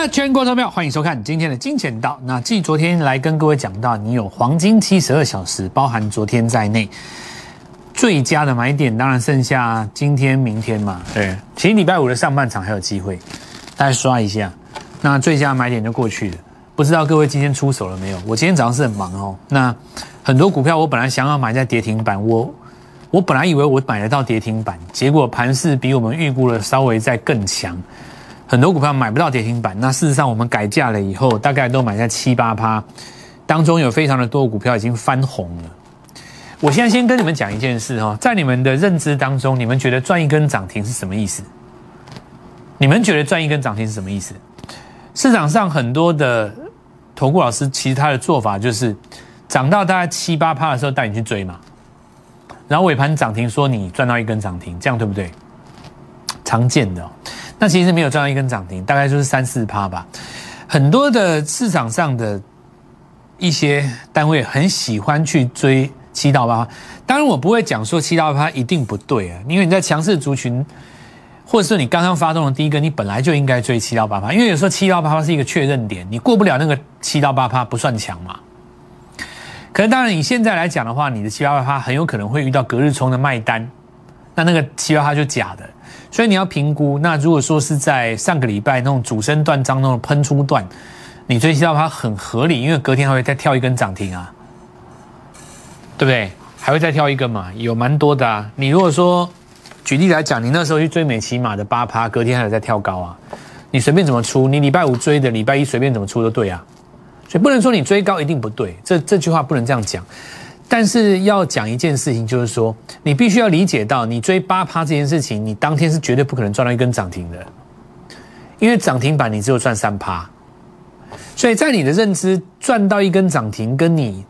的全国投票，欢迎收看今天的金钱道。那继昨天来跟各位讲到，你有黄金七十二小时，包含昨天在内，最佳的买点当然剩下今天、明天嘛。对，其实礼拜五的上半场还有机会，大家刷一下。那最佳买点就过去了，不知道各位今天出手了没有？我今天早上是很忙哦。那很多股票我本来想要买在跌停板，我我本来以为我买得到跌停板，结果盘势比我们预估的稍微再更强。很多股票买不到跌停板，那事实上我们改价了以后，大概都买在七八趴，当中有非常的多股票已经翻红了。我现在先跟你们讲一件事哈，在你们的认知当中，你们觉得赚一根涨停是什么意思？你们觉得赚一根涨停是什么意思？市场上很多的投顾老师，其实他的做法就是涨到大概七八趴的时候带你去追嘛，然后尾盘涨停说你赚到一根涨停，这样对不对？常见的。那其实没有赚到一根涨停，大概就是三四趴吧。很多的市场上的一些单位很喜欢去追七到八趴，当然我不会讲说七到八趴一定不对啊，因为你在强势族群，或者是你刚刚发动的第一个，你本来就应该追七到八趴，因为有时候七到八趴是一个确认点，你过不了那个七到八趴不算强嘛。可是当然你现在来讲的话，你的七到八趴很有可能会遇到隔日冲的卖单，那那个七到八趴就假的。所以你要评估，那如果说是在上个礼拜那种主升段当中喷出段，你追期到它很合理，因为隔天还会再跳一根涨停啊，对不对？还会再跳一根嘛？有蛮多的啊。你如果说举例来讲，你那时候去追美骑马的八趴，隔天还有在跳高啊，你随便怎么出，你礼拜五追的，礼拜一随便怎么出都对啊。所以不能说你追高一定不对，这这句话不能这样讲。但是要讲一件事情，就是说，你必须要理解到，你追八趴这件事情，你当天是绝对不可能赚到一根涨停的，因为涨停板你只有赚三趴，所以在你的认知，赚到一根涨停跟你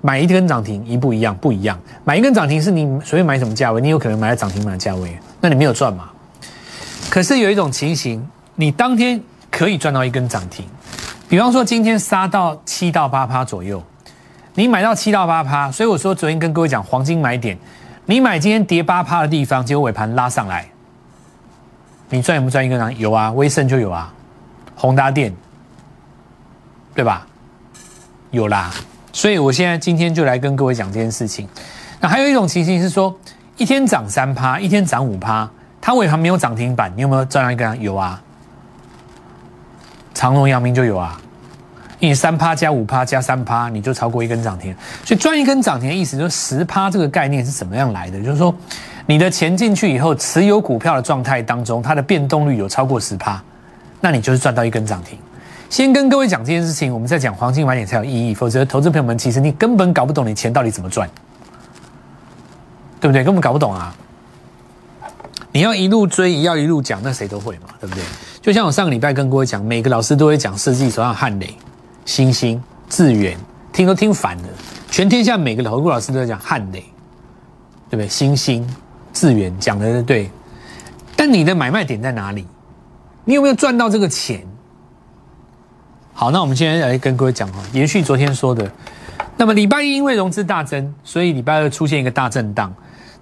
买一根涨停一不一样，不一样。买一根涨停是你随便买什么价位，你有可能买在涨停板的价位，那你没有赚嘛？可是有一种情形，你当天可以赚到一根涨停，比方说今天杀到七到八趴左右。你买到七到八趴，所以我说昨天跟各位讲黄金买点，你买今天跌八趴的地方，结果尾盘拉上来，你赚有不赚一根呢？有啊，威盛就有啊，宏达电，对吧？有啦，所以我现在今天就来跟各位讲这件事情。那还有一种情形是说，一天涨三趴，一天涨五趴，它尾盘没有涨停板，你有没有赚到一根？有啊，长隆、阳明就有啊。你三趴加五趴加三趴，你就超过一根涨停。所以赚一根涨停的意思就是十趴这个概念是怎么样来的？就是说，你的钱进去以后，持有股票的状态当中，它的变动率有超过十趴，那你就是赚到一根涨停。先跟各位讲这件事情，我们再讲黄金买点才有意义。否则，投资朋友们其实你根本搞不懂你钱到底怎么赚，对不对？根本搞不懂啊！你要一路追，要一路讲，那谁都会嘛，对不对？就像我上个礼拜跟各位讲，每个老师都会讲设计手上汉雷。星星、智远，听都听反了。全天下每个投顾老师都在讲汉雷，对不对？星星、智远讲的对，但你的买卖点在哪里？你有没有赚到这个钱？好，那我们今天来跟各位讲哦，延续昨天说的。那么礼拜一因为融资大增，所以礼拜二出现一个大震荡。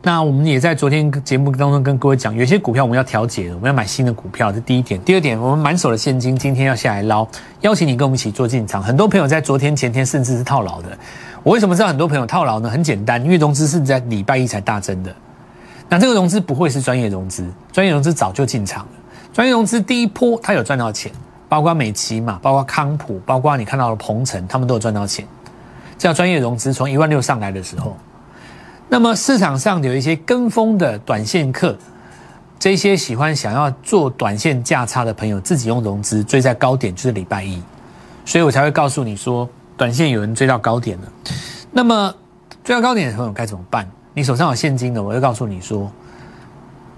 那我们也在昨天节目当中跟各位讲，有些股票我们要调节，我们要买新的股票，这第一点。第二点，我们满手的现金今天要下来捞，邀请你跟我们一起做进场。很多朋友在昨天、前天甚至是套牢的。我为什么知道很多朋友套牢呢？很简单，因为融资是在礼拜一才大增的。那这个融资不会是专业融资，专业融资早就进场了。专业融资第一波他有赚到钱，包括美琪嘛，包括康普，包括你看到的鹏程，他们都有赚到钱。这样专业融资从一万六上来的时候。那么市场上有一些跟风的短线客，这些喜欢想要做短线价差的朋友，自己用融资追在高点，就是礼拜一，所以我才会告诉你说，短线有人追到高点了。那么追到高点的朋友该怎么办？你手上有现金的，我就告诉你说，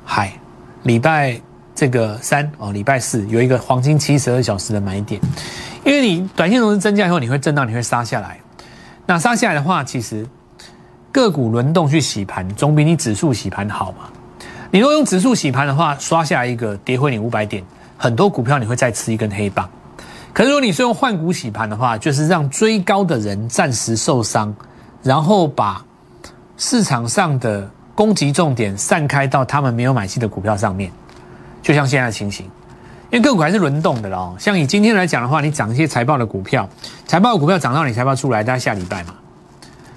嗨，礼拜这个三哦，礼拜四有一个黄金七十二小时的买点，因为你短线融资增加以后，你会震荡，你会杀下来。那杀下来的话，其实。个股轮动去洗盘，总比你指数洗盘好嘛？你如果用指数洗盘的话，刷下一个跌回你五百点，很多股票你会再吃一根黑棒。可是如果你是用换股洗盘的话，就是让追高的人暂时受伤，然后把市场上的攻击重点散开到他们没有买进的股票上面，就像现在的情形。因为个股还是轮动的咯。像以今天来讲的话，你涨一些财报的股票，财报的股票涨到你财报出来，大概下礼拜嘛，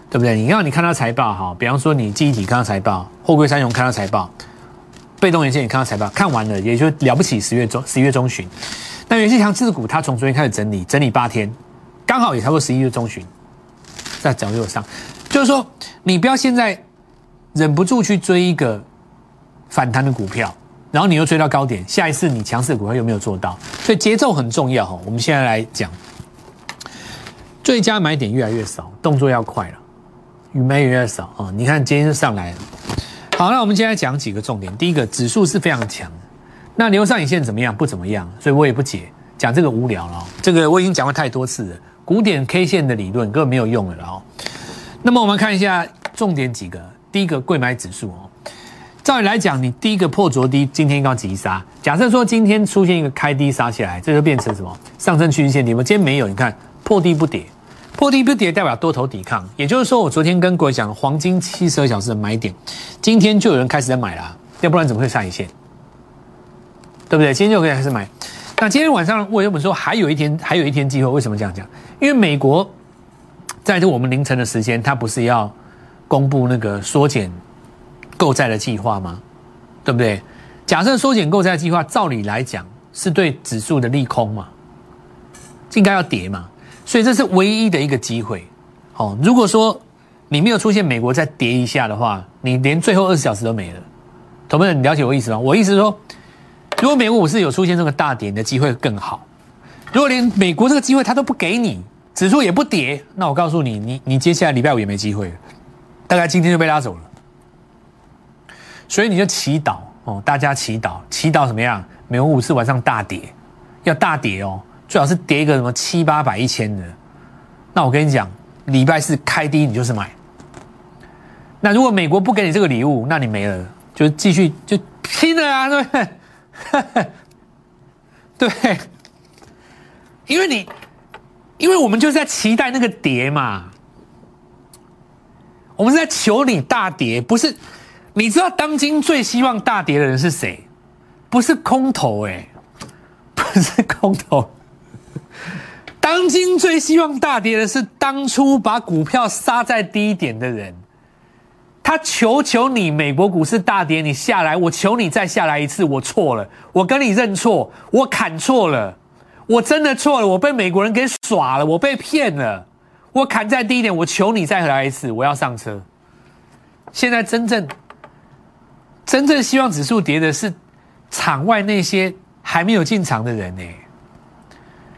对不对？你要你看到财报哈，比方说你记忆体看到财报，货柜三雄看到财报，被动元件你看到财报，看完了也就了不起十月中十一月中旬。那元气强自股它从昨天开始整理，整理八天，刚好也差不多十一月中旬，在脚右上，就是说你不要现在忍不住去追一个反弹的股票。然后你又追到高点，下一次你强势的股票又没有做到，所以节奏很重要哈。我们现在来讲，最佳买点越来越少，动作要快了，越买越少啊！你看今天就上来了。好，那我们现在讲几个重点。第一个，指数是非常强，那留上影线怎么样？不怎么样，所以我也不解，讲这个无聊了。这个我已经讲过太多次了，古典 K 线的理论根本没有用了哦。那么我们看一下重点几个，第一个，贵买指数哦。照理来讲，你第一个破昨低，今天要急杀。假设说今天出现一个开低杀起来，这就变成什么？上升趋势线。你们今天没有，你看破低不跌，破低不跌代表多头抵抗。也就是说，我昨天跟各位讲黄金七十二小时的买点，今天就有人开始在买了，要不然怎么会上一线？对不对？今天就可以开始买。那今天晚上为什么说还有一天，还有一天机会？为什么这样讲？因为美国在这我们凌晨的时间，它不是要公布那个缩减。购债的计划吗？对不对？假设缩减购债计划，照理来讲是对指数的利空嘛，应该要跌嘛，所以这是唯一的一个机会。哦，如果说你没有出现美国再跌一下的话，你连最后二十小时都没了。同学们，你了解我意思吗？我意思是说，如果美国股市有出现这个大跌你的机会更好。如果连美国这个机会他都不给你，指数也不跌，那我告诉你，你你接下来礼拜五也没机会，大概今天就被拉走了。所以你就祈祷哦，大家祈祷，祈祷什么样？美国股市晚上大跌，要大跌哦，最好是跌一个什么七八百、一千的。那我跟你讲，礼拜四开低你就是买。那如果美国不给你这个礼物，那你没了，就继续就拼了啊，对不对？对，因为你，因为我们就是在期待那个跌嘛，我们是在求你大跌，不是。你知道当今最希望大跌的人是谁？不是空头哎，不是空头。当今最希望大跌的是当初把股票杀在低点的人。他求求你，美国股市大跌，你下来，我求你再下来一次。我错了，我跟你认错，我砍错了，我真的错了，我被美国人给耍了，我被骗了，我砍在低点，我求你再来一次，我要上车。现在真正。真正希望指数跌的是场外那些还没有进场的人呢。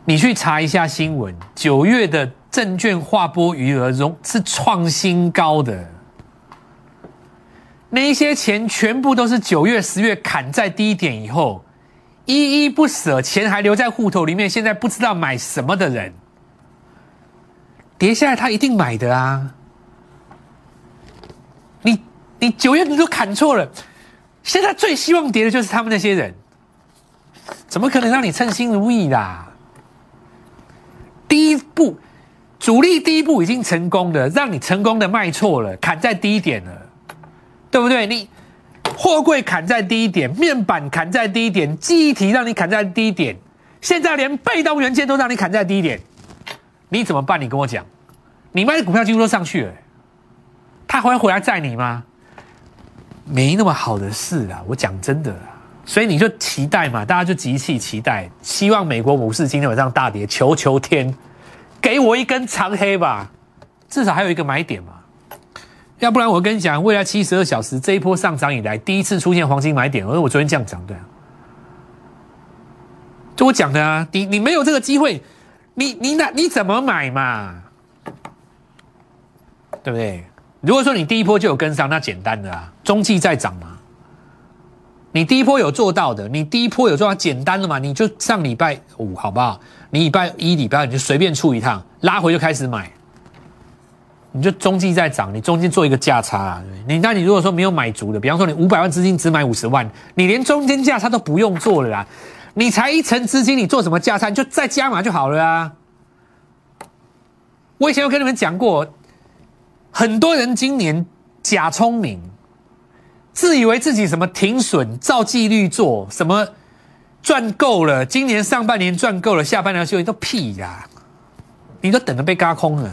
你去查一下新闻，九月的证券划拨余额中是创新高的，那一些钱全部都是九月、十月砍在低点以后，依依不舍，钱还留在户头里面，现在不知道买什么的人，跌下来他一定买的啊。你你九月你都砍错了。现在最希望跌的就是他们那些人，怎么可能让你称心如意啦？第一步，主力第一步已经成功的，让你成功的卖错了，砍在低点了，对不对？你货柜砍在低点，面板砍在低点，记忆体让你砍在低点，现在连被动元件都让你砍在低点，你怎么办？你跟我讲，你卖的股票几乎都上去了，他还会回来载你吗？没那么好的事啊！我讲真的，所以你就期待嘛，大家就集气期待，希望美国股市今天晚上大跌，求求天，给我一根长黑吧，至少还有一个买点嘛。要不然我跟你讲，未来七十二小时这一波上涨以来，第一次出现黄金买点，而我昨天这样讲的，就我讲的啊，你你没有这个机会，你你哪你怎么买嘛？对不对？如果说你第一波就有跟上，那简单的啊，中继在涨嘛。你第一波有做到的，你第一波有做到，简单的嘛，你就上礼拜五好不好？你礼拜一、礼拜二你就随便出一趟，拉回就开始买。你就中继在涨，你中间做一个价差啊。你那你如果说没有买足的，比方说你五百万资金只买五十万，你连中间价差都不用做了啦。你才一层资金，你做什么价差？你就再加码就好了啊。我以前有跟你们讲过。很多人今年假聪明，自以为自己什么停损照纪律做，什么赚够了，今年上半年赚够了，下半年休息都屁呀！你都等着被嘎空了。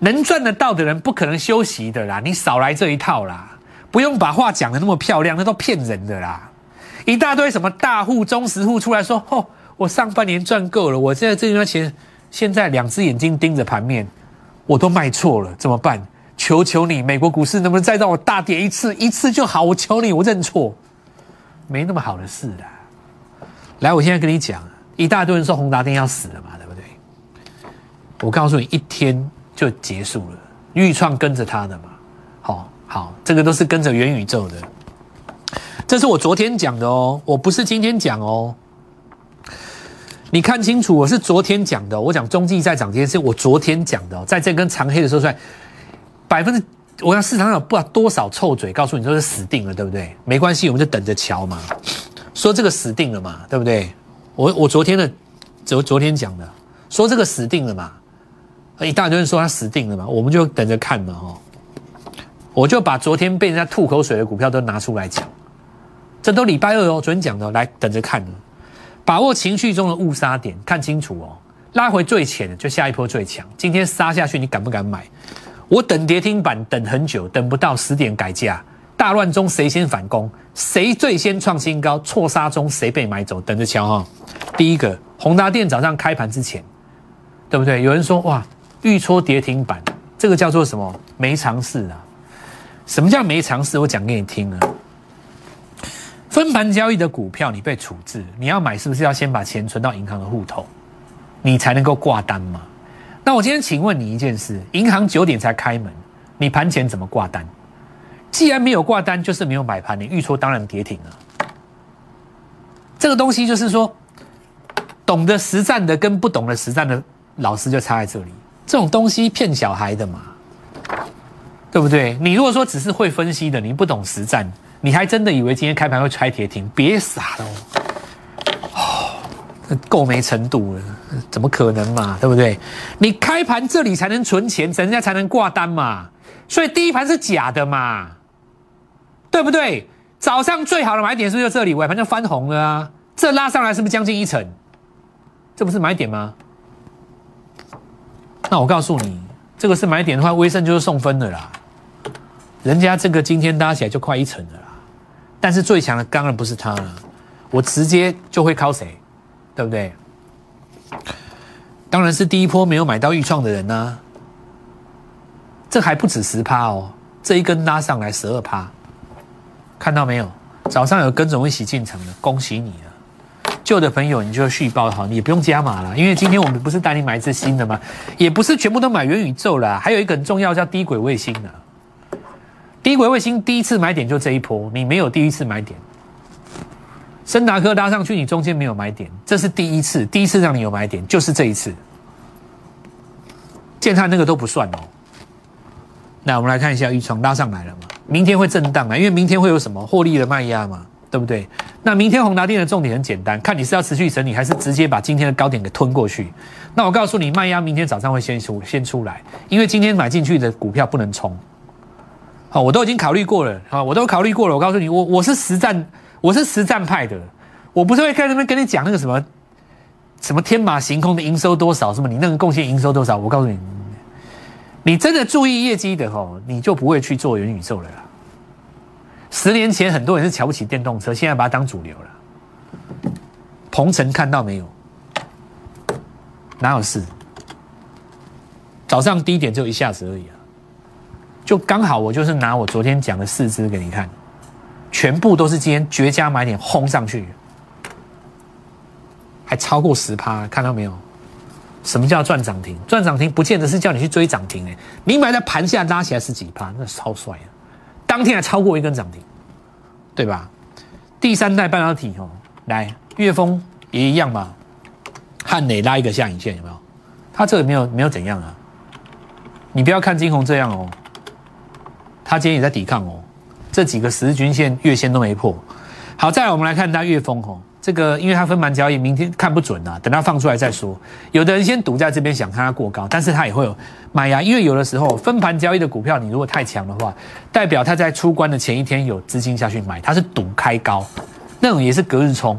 能赚得到的人不可能休息的啦，你少来这一套啦！不用把话讲的那么漂亮，那都骗人的啦！一大堆什么大户、中实户出来说：“哦，我上半年赚够了，我现在这段钱，现在两只眼睛盯着盘面，我都卖错了，怎么办？求求你，美国股市能不能再让我大跌一次？一次就好，我求你，我认错，没那么好的事啦。来，我现在跟你讲，一大堆人说宏达电要死了嘛，对不对？我告诉你，一天就结束了。豫创跟着他的嘛，好好，这个都是跟着元宇宙的。这是我昨天讲的哦，我不是今天讲哦。你看清楚，我是昨天讲的。我讲中继在涨这件事，我昨天讲的，在这根长黑的时候出来，百分之，我看市场上不知道多少臭嘴告诉你说是死定了，对不对？没关系，我们就等着瞧嘛。说这个死定了嘛，对不对？我我昨天的昨昨天讲的，说这个死定了嘛，一大堆人说他死定了嘛，我们就等着看嘛哈。我就把昨天被人家吐口水的股票都拿出来讲，这都礼拜二哦，昨天讲的，来等着看。把握情绪中的误杀点，看清楚哦，拉回最浅的就下一波最强。今天杀下去，你敢不敢买？我等跌停板等很久，等不到十点改价。大乱中谁先反攻？谁最先创新高？错杀中谁被买走？等着瞧哈！第一个，宏达电早上开盘之前，对不对？有人说哇，预戳跌停板，这个叫做什么？没尝试啊！什么叫没尝试？我讲给你听啊！分盘交易的股票，你被处置，你要买是不是要先把钱存到银行的户头，你才能够挂单嘛？那我今天请问你一件事：银行九点才开门，你盘前怎么挂单？既然没有挂单，就是没有买盘，你预戳当然跌停了。这个东西就是说，懂得实战的跟不懂得实战的老师就差在这里。这种东西骗小孩的嘛，对不对？你如果说只是会分析的，你不懂实战，你还真的以为今天开盘会拆跌停？别傻了哦，够没程度了，怎么可能嘛？对不对？你开盘这里才能存钱，人家才能挂单嘛。所以第一盘是假的嘛？对不对？早上最好的买点是不是就这里？尾盘就翻红了啊！这拉上来是不是将近一成？这不是买点吗？那我告诉你，这个是买点的话，威盛就是送分的啦。人家这个今天拉起来就快一成的啦。但是最强的当然不是他了，我直接就会靠谁？对不对？当然是第一波没有买到预创的人呢。这还不止十趴哦，这一根拉上来十二趴。看到没有？早上有跟着我一起进场的，恭喜你了。旧的朋友你就续报好，你也不用加码了，因为今天我们不是带你买一只新的吗？也不是全部都买元宇宙了，还有一个很重要叫低轨卫星的。低轨卫星第一次买点就这一波，你没有第一次买点。森达科拉上去，你中间没有买点，这是第一次，第一次让你有买点就是这一次。建泰那个都不算哦。那我们来看一下，预创拉上来了嘛？明天会震荡啊，因为明天会有什么获利的卖压嘛，对不对？那明天宏达电的重点很简单，看你是要持续整理，还是直接把今天的高点给吞过去。那我告诉你，卖压明天早上会先出先出来，因为今天买进去的股票不能冲。好，我都已经考虑过了，好，我都考虑过了。我告诉你，我我是实战，我是实战派的，我不是会在那边跟你讲那个什么什么天马行空的营收多少，什么你那个贡献营收多少，我告诉你。你真的注意业绩的吼，你就不会去做元宇宙了啦。十年前很多人是瞧不起电动车，现在把它当主流了。鹏程看到没有？哪有事？早上低点就一下子而已啊，就刚好我就是拿我昨天讲的四支给你看，全部都是今天绝佳买点轰上去，还超过十趴，看到没有？什么叫赚涨停？赚涨停不见得是叫你去追涨停哎，你买在盘下拉起来是几趴，那超帅啊！当天还超过一根涨停，对吧？第三代半导体哦，来岳峰也一样嘛，汉磊拉一个下影线有没有？它这个没有没有怎样啊？你不要看金红这样哦，它今天也在抵抗哦，这几个十日均线、月线都没破。好，再来我们来看它月峰哦。这个，因为它分盘交易，明天看不准啊，等它放出来再说。有的人先赌在这边，想看它过高，但是它也会有买呀。因为有的时候分盘交易的股票，你如果太强的话，代表它在出关的前一天有资金下去买，它是赌开高，那种也是隔日冲。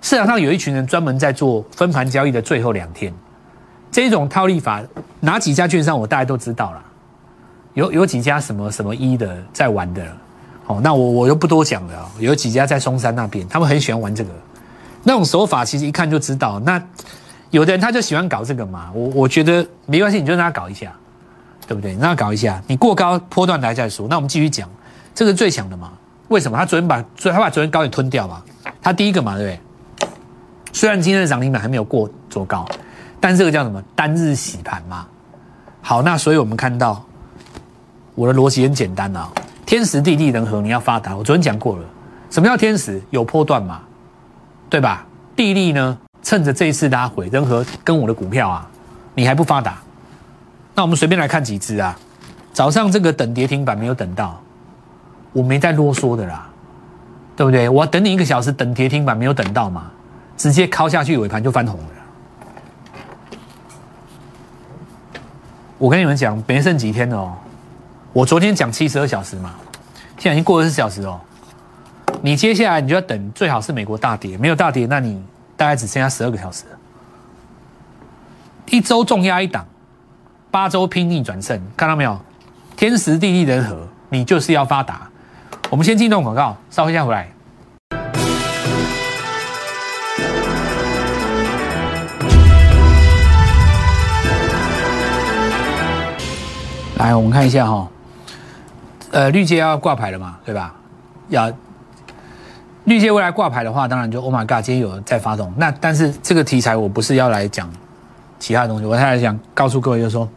市场上有一群人专门在做分盘交易的最后两天，这种套利法哪几家券商我大家都知道了，有有几家什么什么一的在玩的，哦，那我我就不多讲了，有几家在松山那边，他们很喜欢玩这个，那种手法其实一看就知道。那有的人他就喜欢搞这个嘛，我我觉得没关系，你就让他搞一下，对不对？让他搞一下，你过高波段来再说。那我们继续讲，这个最强的嘛。为什么他昨天把昨他把昨天高点吞掉嘛？他第一个嘛，对不对？虽然今天的涨停板还没有过昨高，但这个叫什么？单日洗盘嘛。好，那所以我们看到我的逻辑很简单啊，天时地利人和，你要发达。我昨天讲过了，什么叫天时？有波段嘛，对吧？地利呢？趁着这一次拉回，人和跟我的股票啊，你还不发达？那我们随便来看几只啊。早上这个等跌停板没有等到。我没再啰嗦的啦，对不对？我等你一个小时，等跌停板没有等到嘛，直接敲下去尾盘就翻红了。我跟你们讲，没剩几天哦。我昨天讲七十二小时嘛，现在已经过二十四小时哦。你接下来你就要等，最好是美国大跌，没有大跌，那你大概只剩下十二个小时。一周重压一档，八周拼逆转胜，看到没有？天时地利人和，你就是要发达。我们先进段广告，稍后一下回来。来，我们看一下哈，呃，绿界要挂牌了嘛，对吧？要绿界未来挂牌的话，当然就 Oh my God，今天有在发动。那但是这个题材我不是要来讲其他东西，我是来讲告诉各位，就是说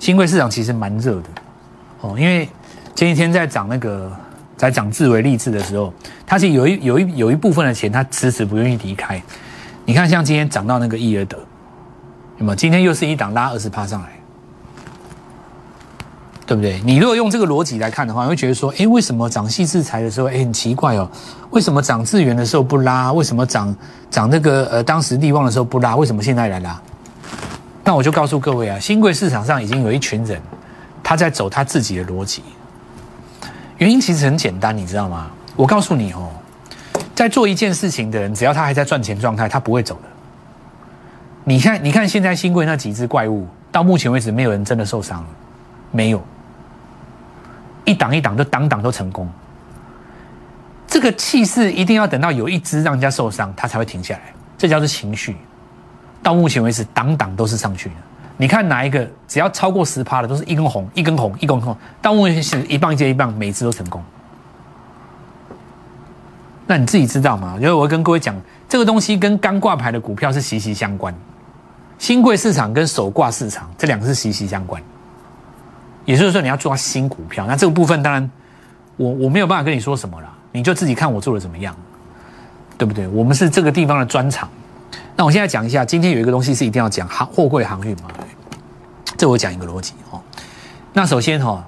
新贵市场其实蛮热的哦，因为前几天在涨那个。在涨自为励志的时候，它是有一有一有一部分的钱，他迟迟不愿意离开。你看，像今天涨到那个易尔德，有没有？今天又是一档拉二十趴上来，对不对？你如果用这个逻辑来看的话，你会觉得说，哎，为什么涨细制裁的时候，哎，很奇怪哦？为什么涨智源的时候不拉？为什么涨涨那个呃当时利旺的时候不拉？为什么现在来拉？那我就告诉各位啊，新贵市场上已经有一群人，他在走他自己的逻辑。原因其实很简单，你知道吗？我告诉你哦，在做一件事情的人，只要他还在赚钱状态，他不会走的。你看，你看现在新贵那几只怪物，到目前为止没有人真的受伤，没有，一档一档都档档都成功。这个气势一定要等到有一只让人家受伤，他才会停下来，这叫做情绪。到目前为止，档档都是上去的。你看哪一个只要超过十趴的，都是一根红，一根红，一根红，到目前是一棒接一棒，每次都成功。那你自己知道吗？因为我会跟各位讲，这个东西跟刚挂牌的股票是息息相关，新贵市场跟首挂市场这两个是息息相关。也就是说，你要抓新股票，那这个部分当然我我没有办法跟你说什么了，你就自己看我做的怎么样，对不对？我们是这个地方的专场。那我现在讲一下，今天有一个东西是一定要讲航货柜航运嘛？这我讲一个逻辑哦。那首先哈，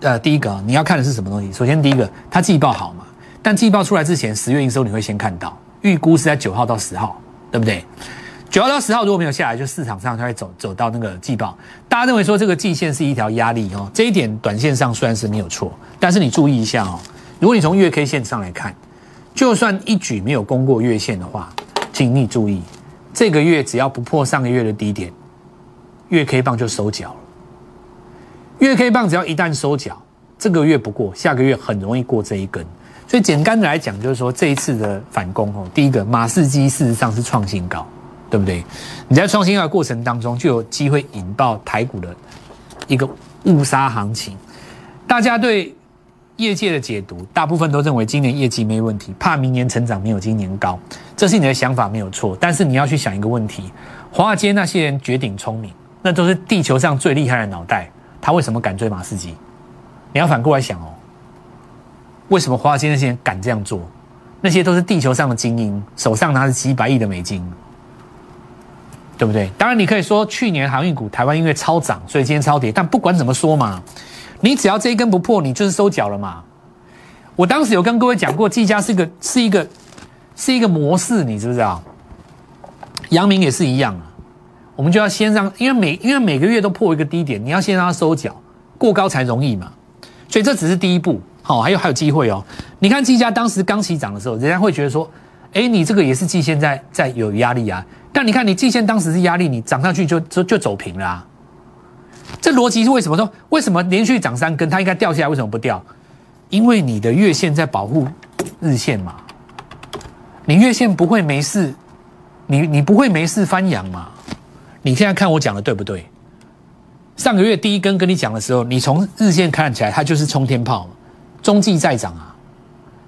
呃，第一个你要看的是什么东西？首先第一个，它季报好嘛？但季报出来之前，十月营收你会先看到，预估是在九号到十号，对不对？九号到十号如果没有下来，就市场上它会走走到那个季报。大家认为说这个季线是一条压力哦，这一点短线上虽然是没有错，但是你注意一下哦，如果你从月 K 线上来看，就算一举没有攻过月线的话，请你注意。这个月只要不破上个月的低点，月 K 棒就收脚了。月 K 棒只要一旦收脚，这个月不过，下个月很容易过这一根。所以简单的来讲，就是说这一次的反攻哦，第一个马士基事实上是创新高，对不对？你在创新高的过程当中，就有机会引爆台股的一个误杀行情。大家对。业界的解读，大部分都认为今年业绩没问题，怕明年成长没有今年高，这是你的想法没有错。但是你要去想一个问题：华尔街那些人绝顶聪明，那都是地球上最厉害的脑袋，他为什么敢追马士基？你要反过来想哦，为什么华尔街那些人敢这样做？那些都是地球上的精英，手上拿着几百亿的美金，对不对？当然，你可以说去年航运股台湾因为超涨，所以今天超跌。但不管怎么说嘛。你只要这一根不破，你就是收脚了嘛。我当时有跟各位讲过，技嘉是一个是一个是一个模式，你知不知道？阳明也是一样。我们就要先让，因为每因为每个月都破一个低点，你要先让它收脚，过高才容易嘛。所以这只是第一步，好，还有还有机会哦。你看技嘉当时刚起涨的时候，人家会觉得说，哎，你这个也是季现在在有压力啊。但你看，你季线当时是压力，你涨上去就就就走平了。啊这逻辑是为什么说？为什么连续涨三根，它应该掉下来？为什么不掉？因为你的月线在保护日线嘛。你月线不会没事，你你不会没事翻阳嘛？你现在看我讲的对不对？上个月第一根跟你讲的时候，你从日线看起来它就是冲天炮，中继在涨啊。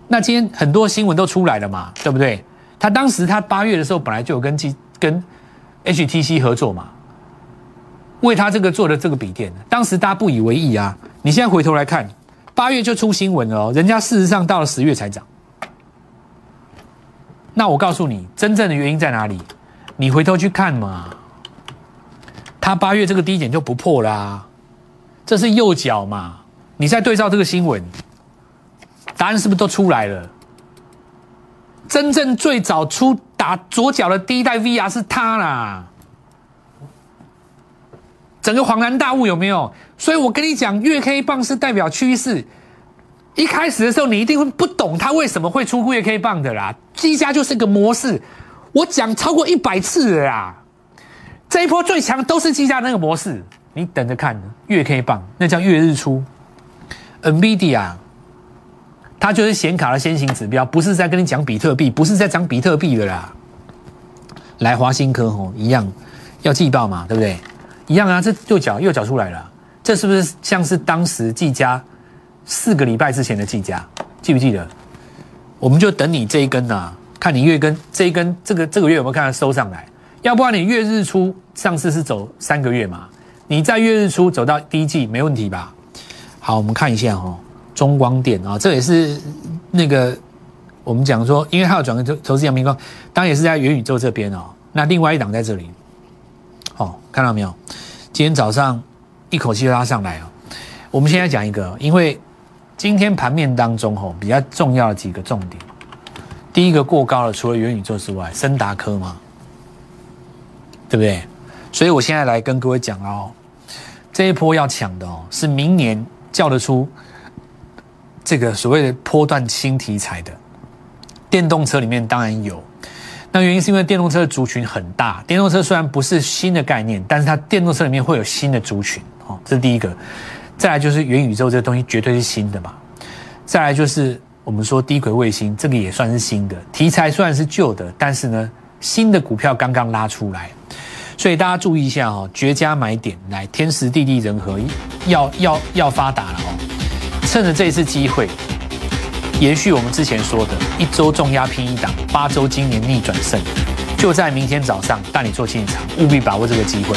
那今天很多新闻都出来了嘛，对不对？他当时他八月的时候本来就有跟季跟 HTC 合作嘛，为他这个做的这个笔电，当时大家不以为意啊。你现在回头来看，八月就出新闻了，人家事实上到了十月才涨。那我告诉你，真正的原因在哪里？你回头去看嘛，他八月这个低点就不破啦，这是右脚嘛？你再对照这个新闻，答案是不是都出来了？真正最早出打左脚的第一代 VR 是他啦，整个恍然大悟有没有？所以我跟你讲，月 K 棒是代表趋势。一开始的时候，你一定会不懂它为什么会出月 K 棒的啦。G 家就是个模式，我讲超过一百次了啦。这一波最强都是 G 家那个模式，你等着看月 K 棒，那叫月日出。NVIDIA，它就是显卡的先行指标，不是在跟你讲比特币，不是在讲比特币的啦。来华新科吼，一样要季报嘛，对不对？一样啊，这右脚右脚出来了，这是不是像是当时季家？四个礼拜之前的计价，记不记得？我们就等你这一根呐，看你月根这一根，这个这个月有没有看到收上来？要不然你月日出上次是走三个月嘛？你在月日出走到第一季没问题吧？好，我们看一下哦，中光电啊，这也是那个我们讲说，因为它要转投投资阳明光，当然也是在元宇宙这边哦。那另外一档在这里，哦，看到没有？今天早上一口气拉上来哦。我们现在讲一个，因为。今天盘面当中，吼比较重要的几个重点，第一个过高了，除了元宇宙之外，森达科嘛，对不对？所以我现在来跟各位讲哦，这一波要抢的哦，是明年叫得出这个所谓的波段新题材的电动车里面当然有，那原因是因为电动车的族群很大，电动车虽然不是新的概念，但是它电动车里面会有新的族群，哦，这是第一个。再来就是元宇宙这个东西绝对是新的嘛，再来就是我们说低轨卫星这个也算是新的。题材，虽然是旧的，但是呢新的股票刚刚拉出来，所以大家注意一下哦，绝佳买点来天时地利人和要要要发达了哦，趁着这一次机会，延续我们之前说的一周重压拼一档，八周今年逆转胜，就在明天早上带你做进场，务必把握这个机会。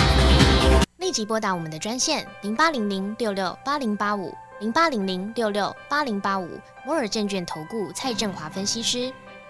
立即拨打我们的专线零八零零六六八零八五零八零零六六八零八五摩尔证券投顾蔡振华分析师。